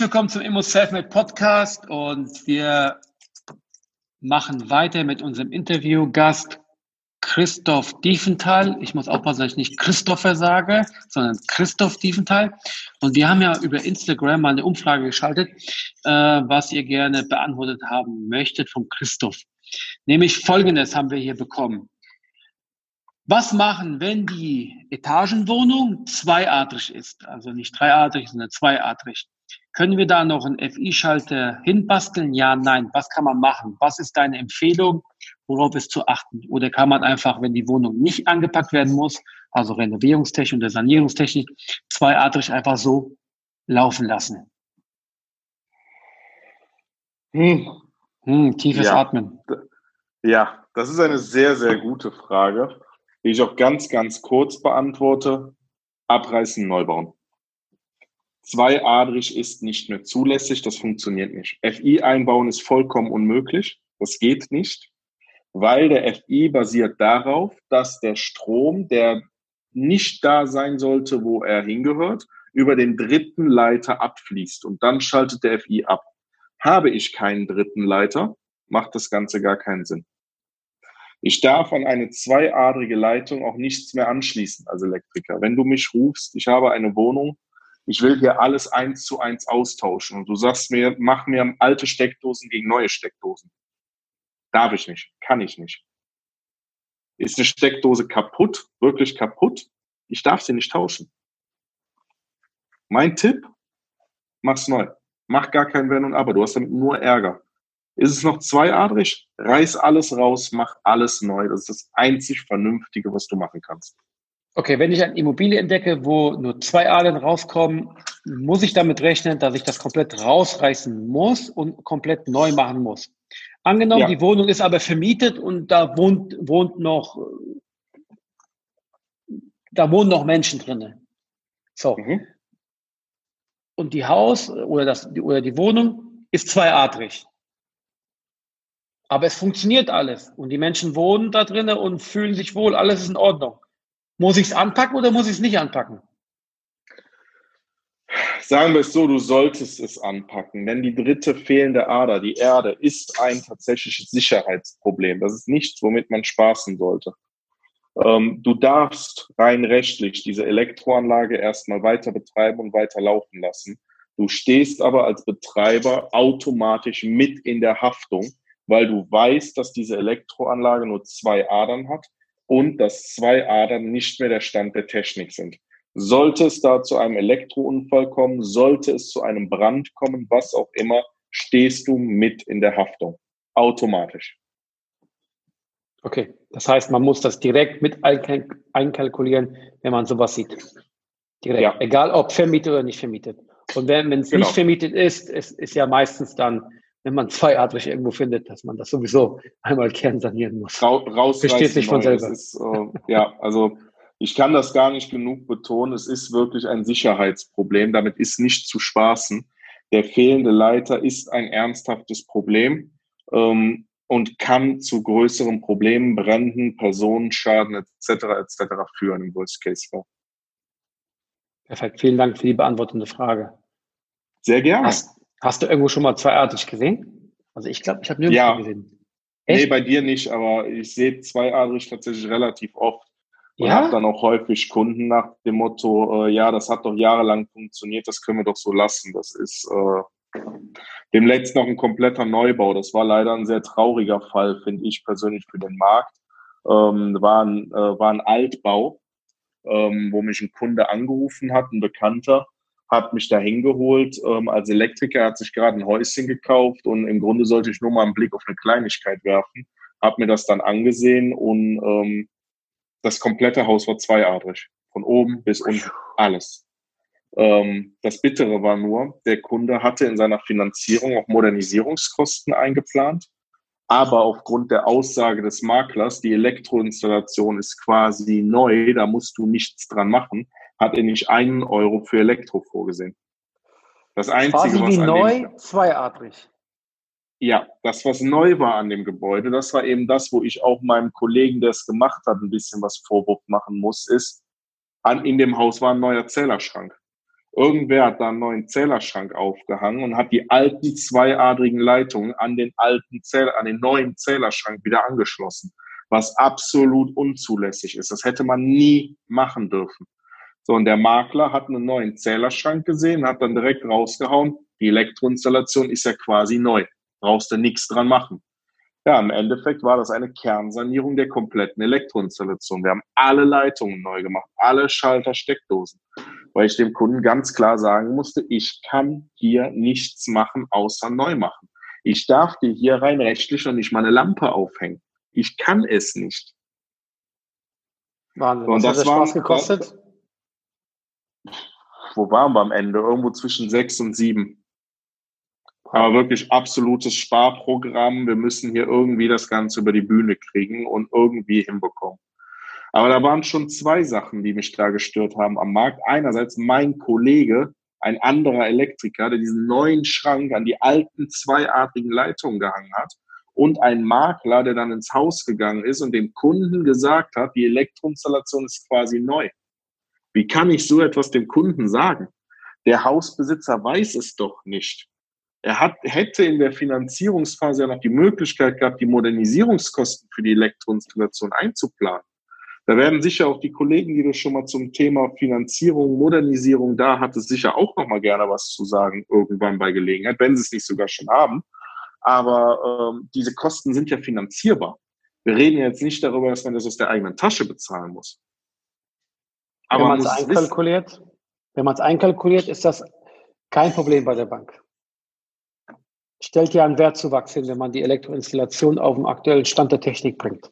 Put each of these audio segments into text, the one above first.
Herzlich willkommen zum Immo Selfmade Podcast und wir machen weiter mit unserem Interviewgast Christoph Diefenthal. Ich muss aufpassen, dass ich nicht Christopher sage, sondern Christoph Diefenthal. Und wir haben ja über Instagram mal eine Umfrage geschaltet, äh, was ihr gerne beantwortet haben möchtet vom Christoph. Nämlich folgendes haben wir hier bekommen. Was machen, wenn die Etagenwohnung zweiadrig ist? Also nicht dreiadrig, sondern zweiadrig. Können wir da noch einen FI-Schalter hinbasteln? Ja, nein. Was kann man machen? Was ist deine Empfehlung? Worauf ist zu achten? Oder kann man einfach, wenn die Wohnung nicht angepackt werden muss, also Renovierungstechnik oder Sanierungstechnik, zweiadrig einfach so laufen lassen? Hm. Hm, tiefes Ja. Atmen. Ja, das ist eine sehr, sehr gute Frage, die ich auch ganz, ganz kurz beantworte. Abreißen, neu bauen. Zweiadrig ist nicht mehr zulässig, das funktioniert nicht. FI einbauen ist vollkommen unmöglich, das geht nicht, weil der FI basiert darauf, dass der Strom, der nicht da sein sollte, wo er hingehört, über den dritten Leiter abfließt und dann schaltet der FI ab. Habe ich keinen dritten Leiter, macht das Ganze gar keinen Sinn. Ich darf an eine zweiadrige Leitung auch nichts mehr anschließen als Elektriker. Wenn du mich rufst, ich habe eine Wohnung, ich will hier alles eins zu eins austauschen und du sagst mir, mach mir alte Steckdosen gegen neue Steckdosen. Darf ich nicht, kann ich nicht. Ist eine Steckdose kaputt, wirklich kaputt? Ich darf sie nicht tauschen. Mein Tipp, mach's neu. Mach gar kein Wenn und Aber. Du hast damit nur Ärger. Ist es noch zweiadrig? Reiß alles raus, mach alles neu. Das ist das einzig Vernünftige, was du machen kannst. Okay, wenn ich eine Immobilie entdecke, wo nur zwei Adern rauskommen, muss ich damit rechnen, dass ich das komplett rausreißen muss und komplett neu machen muss. Angenommen, Ja. die Wohnung ist aber vermietet und da wohnt, wohnt noch, da wohnen noch Menschen drinnen. So. Mhm. Und die Haus oder das, oder die Wohnung ist zweiadrig. Aber es funktioniert alles. Und die Menschen wohnen da drinnen und fühlen sich wohl. Alles ist in Ordnung. Muss ich es anpacken oder muss ich es nicht anpacken? Sagen wir es so, du solltest es anpacken, denn die dritte fehlende Ader, die Erde, ist ein tatsächliches Sicherheitsproblem. Das ist nichts, womit man spaßen sollte. Ähm, du darfst rein rechtlich diese Elektroanlage erstmal weiter betreiben und weiter laufen lassen. Du stehst aber als Betreiber automatisch mit in der Haftung, weil du weißt, dass diese Elektroanlage nur zwei Adern hat und dass zwei Adern nicht mehr der Stand der Technik sind. Sollte es da zu einem Elektrounfall kommen, sollte es zu einem Brand kommen, was auch immer, stehst du mit in der Haftung. Automatisch. Okay, das heißt, man muss das direkt mit einkalk- einkalkulieren, wenn man sowas sieht. Direkt, Ja. egal ob vermietet oder nicht vermietet. Und wenn wenn es Genau. nicht vermietet ist, es ist ja meistens dann, wenn man zweiadrig irgendwo findet, dass man das sowieso einmal kernsanieren muss. Ra rausreißen Versteht sich von selber. Ist, äh, ja, also ich kann das gar nicht genug betonen. Es ist wirklich ein Sicherheitsproblem. Damit ist nicht zu spaßen. Der fehlende Leiter ist ein ernsthaftes Problem ähm, und kann zu größeren Problemen, Bränden, Personenschaden etc. etc. führen im Worst Case Fall. Perfekt, vielen Dank für die beantwortende Frage. Sehr gerne. Hast, hast du irgendwo schon mal zweiadrig gesehen? Also ich glaube, ich habe nirgendwo Ja. gesehen. Nee, Echt? bei dir nicht, aber ich sehe zweiadrig tatsächlich relativ oft und Ja? habe dann auch häufig Kunden nach dem Motto, äh, ja, das hat doch jahrelang funktioniert, das können wir doch so lassen. Das ist äh, demnächst noch ein kompletter Neubau. Das war leider ein sehr trauriger Fall, finde ich persönlich für den Markt. Ähm, war, ein, äh, war ein Altbau, ähm, wo mich ein Kunde angerufen hat, ein Bekannter, hat mich da hingeholt ähm, als Elektriker, hat sich gerade ein Häuschen gekauft und im Grunde sollte ich nur mal einen Blick auf eine Kleinigkeit werfen, habe mir das dann angesehen und ähm, das komplette Haus war zweiadrig, von oben bis unten, alles. Ähm, das Bittere war nur, der Kunde hatte in seiner Finanzierung auch Modernisierungskosten eingeplant. Aber aufgrund der Aussage des Maklers, die Elektroinstallation ist quasi neu, da musst du nichts dran machen, hat er nicht einen Euro für Elektro vorgesehen. Das Einzige, quasi wie was neu, dem, zweiadrig. Ja, das, was neu war an dem Gebäude, das war eben das, wo ich auch meinem Kollegen, der es gemacht hat, ein bisschen was Vorwurf machen muss, ist, an, in dem Haus war ein neuer Zählerschrank. Irgendwer hat da einen neuen Zählerschrank aufgehangen und hat die alten zweiadrigen Leitungen an den alten Zähler, an den neuen Zählerschrank wieder angeschlossen, was absolut unzulässig ist. Das hätte man nie machen dürfen. So, und der Makler hat einen neuen Zählerschrank gesehen, hat dann direkt rausgehauen, die Elektroinstallation ist ja quasi neu. Brauchst du nichts dran machen. Ja, im Endeffekt war das eine Kernsanierung der kompletten Elektroinstallation. Wir haben alle Leitungen neu gemacht, alle Schalter, Steckdosen weil ich dem Kunden ganz klar sagen musste, ich kann hier nichts machen, außer neu machen. Ich darf dir hier rein rechtlich noch nicht mal eine Lampe aufhängen. Ich kann es nicht. Wahnsinn. Und das hat Spaß gekostet? Wo waren wir am Ende? Irgendwo zwischen sechs und sieben. Aber wirklich absolutes Sparprogramm. Wir müssen hier irgendwie das Ganze über die Bühne kriegen und irgendwie hinbekommen. Aber da waren schon zwei Sachen, die mich da gestört haben am Markt. Einerseits mein Kollege, ein anderer Elektriker, der diesen neuen Schrank an die alten zweiartigen Leitungen gehangen hat und ein Makler, der dann ins Haus gegangen ist und dem Kunden gesagt hat, die Elektroinstallation ist quasi neu. Wie kann ich so etwas dem Kunden sagen? Der Hausbesitzer weiß es doch nicht. Er hat, hätte in der Finanzierungsphase ja noch die Möglichkeit gehabt, die Modernisierungskosten für die Elektroinstallation einzuplanen. Da werden sicher auch die Kollegen, die du schon mal zum Thema Finanzierung, Modernisierung da hattest, sicher auch noch mal gerne was zu sagen irgendwann bei Gelegenheit, wenn sie es nicht sogar schon haben. Aber ähm, diese Kosten sind ja finanzierbar. Wir reden jetzt nicht darüber, dass man das aus der eigenen Tasche bezahlen muss. Aber wenn man es einkalkuliert, wenn man es einkalkuliert, ist das kein Problem bei der Bank. Stellt ja einen Wertzuwachs hin, wenn man die Elektroinstallation auf den aktuellen Stand der Technik bringt.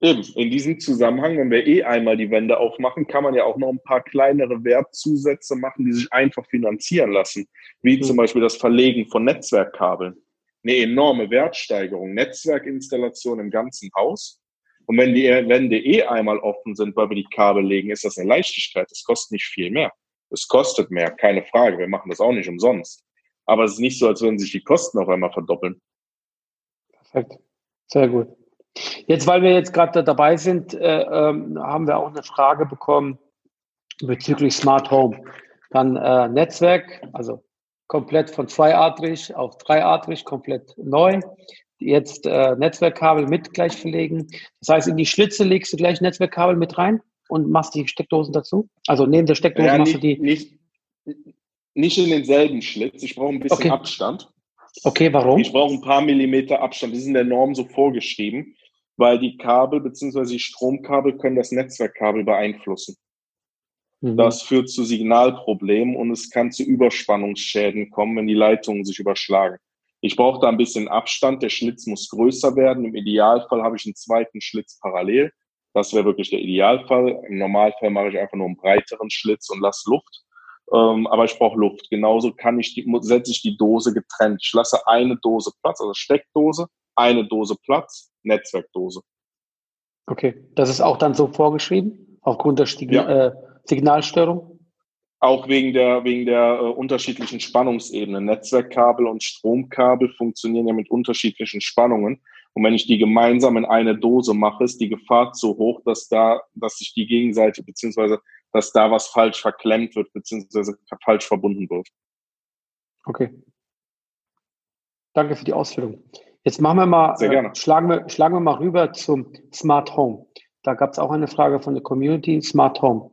Eben, in diesem Zusammenhang, wenn wir eh einmal die Wände aufmachen, kann man ja auch noch ein paar kleinere Wertzusätze machen, die sich einfach finanzieren lassen. Wie mhm. zum Beispiel das Verlegen von Netzwerkkabeln. Eine enorme Wertsteigerung. Netzwerkinstallation im ganzen Haus. Und wenn die Wände eh einmal offen sind, weil wir die Kabel legen, ist das eine Leichtigkeit. Es kostet nicht viel mehr. Es kostet mehr, keine Frage. Wir machen das auch nicht umsonst. Aber es ist nicht so, als würden sich die Kosten auf einmal verdoppeln. Perfekt. Sehr gut. Jetzt, weil wir jetzt gerade dabei sind, äh, ähm, haben wir auch eine Frage bekommen bezüglich Smart Home. Dann äh, Netzwerk, also komplett von zweiadrig auf dreiadrig, komplett neu. Jetzt äh, Netzwerkkabel mit gleich verlegen. Das heißt, in die Schlitze legst du gleich Netzwerkkabel mit rein und machst die Steckdosen dazu? Also neben der Steckdose ja, machst nicht, du die. Nicht, nicht in denselben Schlitz. Ich brauche ein bisschen okay. Abstand. Okay, warum? Ich brauche ein paar Millimeter Abstand. Das ist in der Norm so vorgeschrieben weil die Kabel bzw. die Stromkabel können das Netzwerkkabel beeinflussen. Mhm. Das führt zu Signalproblemen und es kann zu Überspannungsschäden kommen, wenn die Leitungen sich überschlagen. Ich brauche da ein bisschen Abstand. Der Schlitz muss größer werden. Im Idealfall habe ich einen zweiten Schlitz parallel. Das wäre wirklich der Idealfall. Im Normalfall mache ich einfach nur einen breiteren Schlitz und lasse Luft. Ähm, aber ich brauche Luft. Genauso kann ich die, setze ich die Dose getrennt. Ich lasse eine Dose Platz, also Steckdose, eine Dose Platz, Netzwerkdose. Okay, das ist auch dann so vorgeschrieben, aufgrund der Stig ja. äh, Signalstörung? Auch wegen der, wegen der äh, unterschiedlichen Spannungsebenen. Netzwerkkabel und Stromkabel funktionieren ja mit unterschiedlichen Spannungen. Und wenn ich die gemeinsam in eine Dose mache, ist die Gefahr zu hoch, dass da, dass sich die Gegenseite, beziehungsweise, dass da was falsch verklemmt wird, beziehungsweise falsch verbunden wird. Okay. Danke für die Ausführung. Jetzt machen wir mal. Äh, schlagen, wir, schlagen wir mal rüber zum Smart Home. Da gab es auch eine Frage von der Community, Smart Home.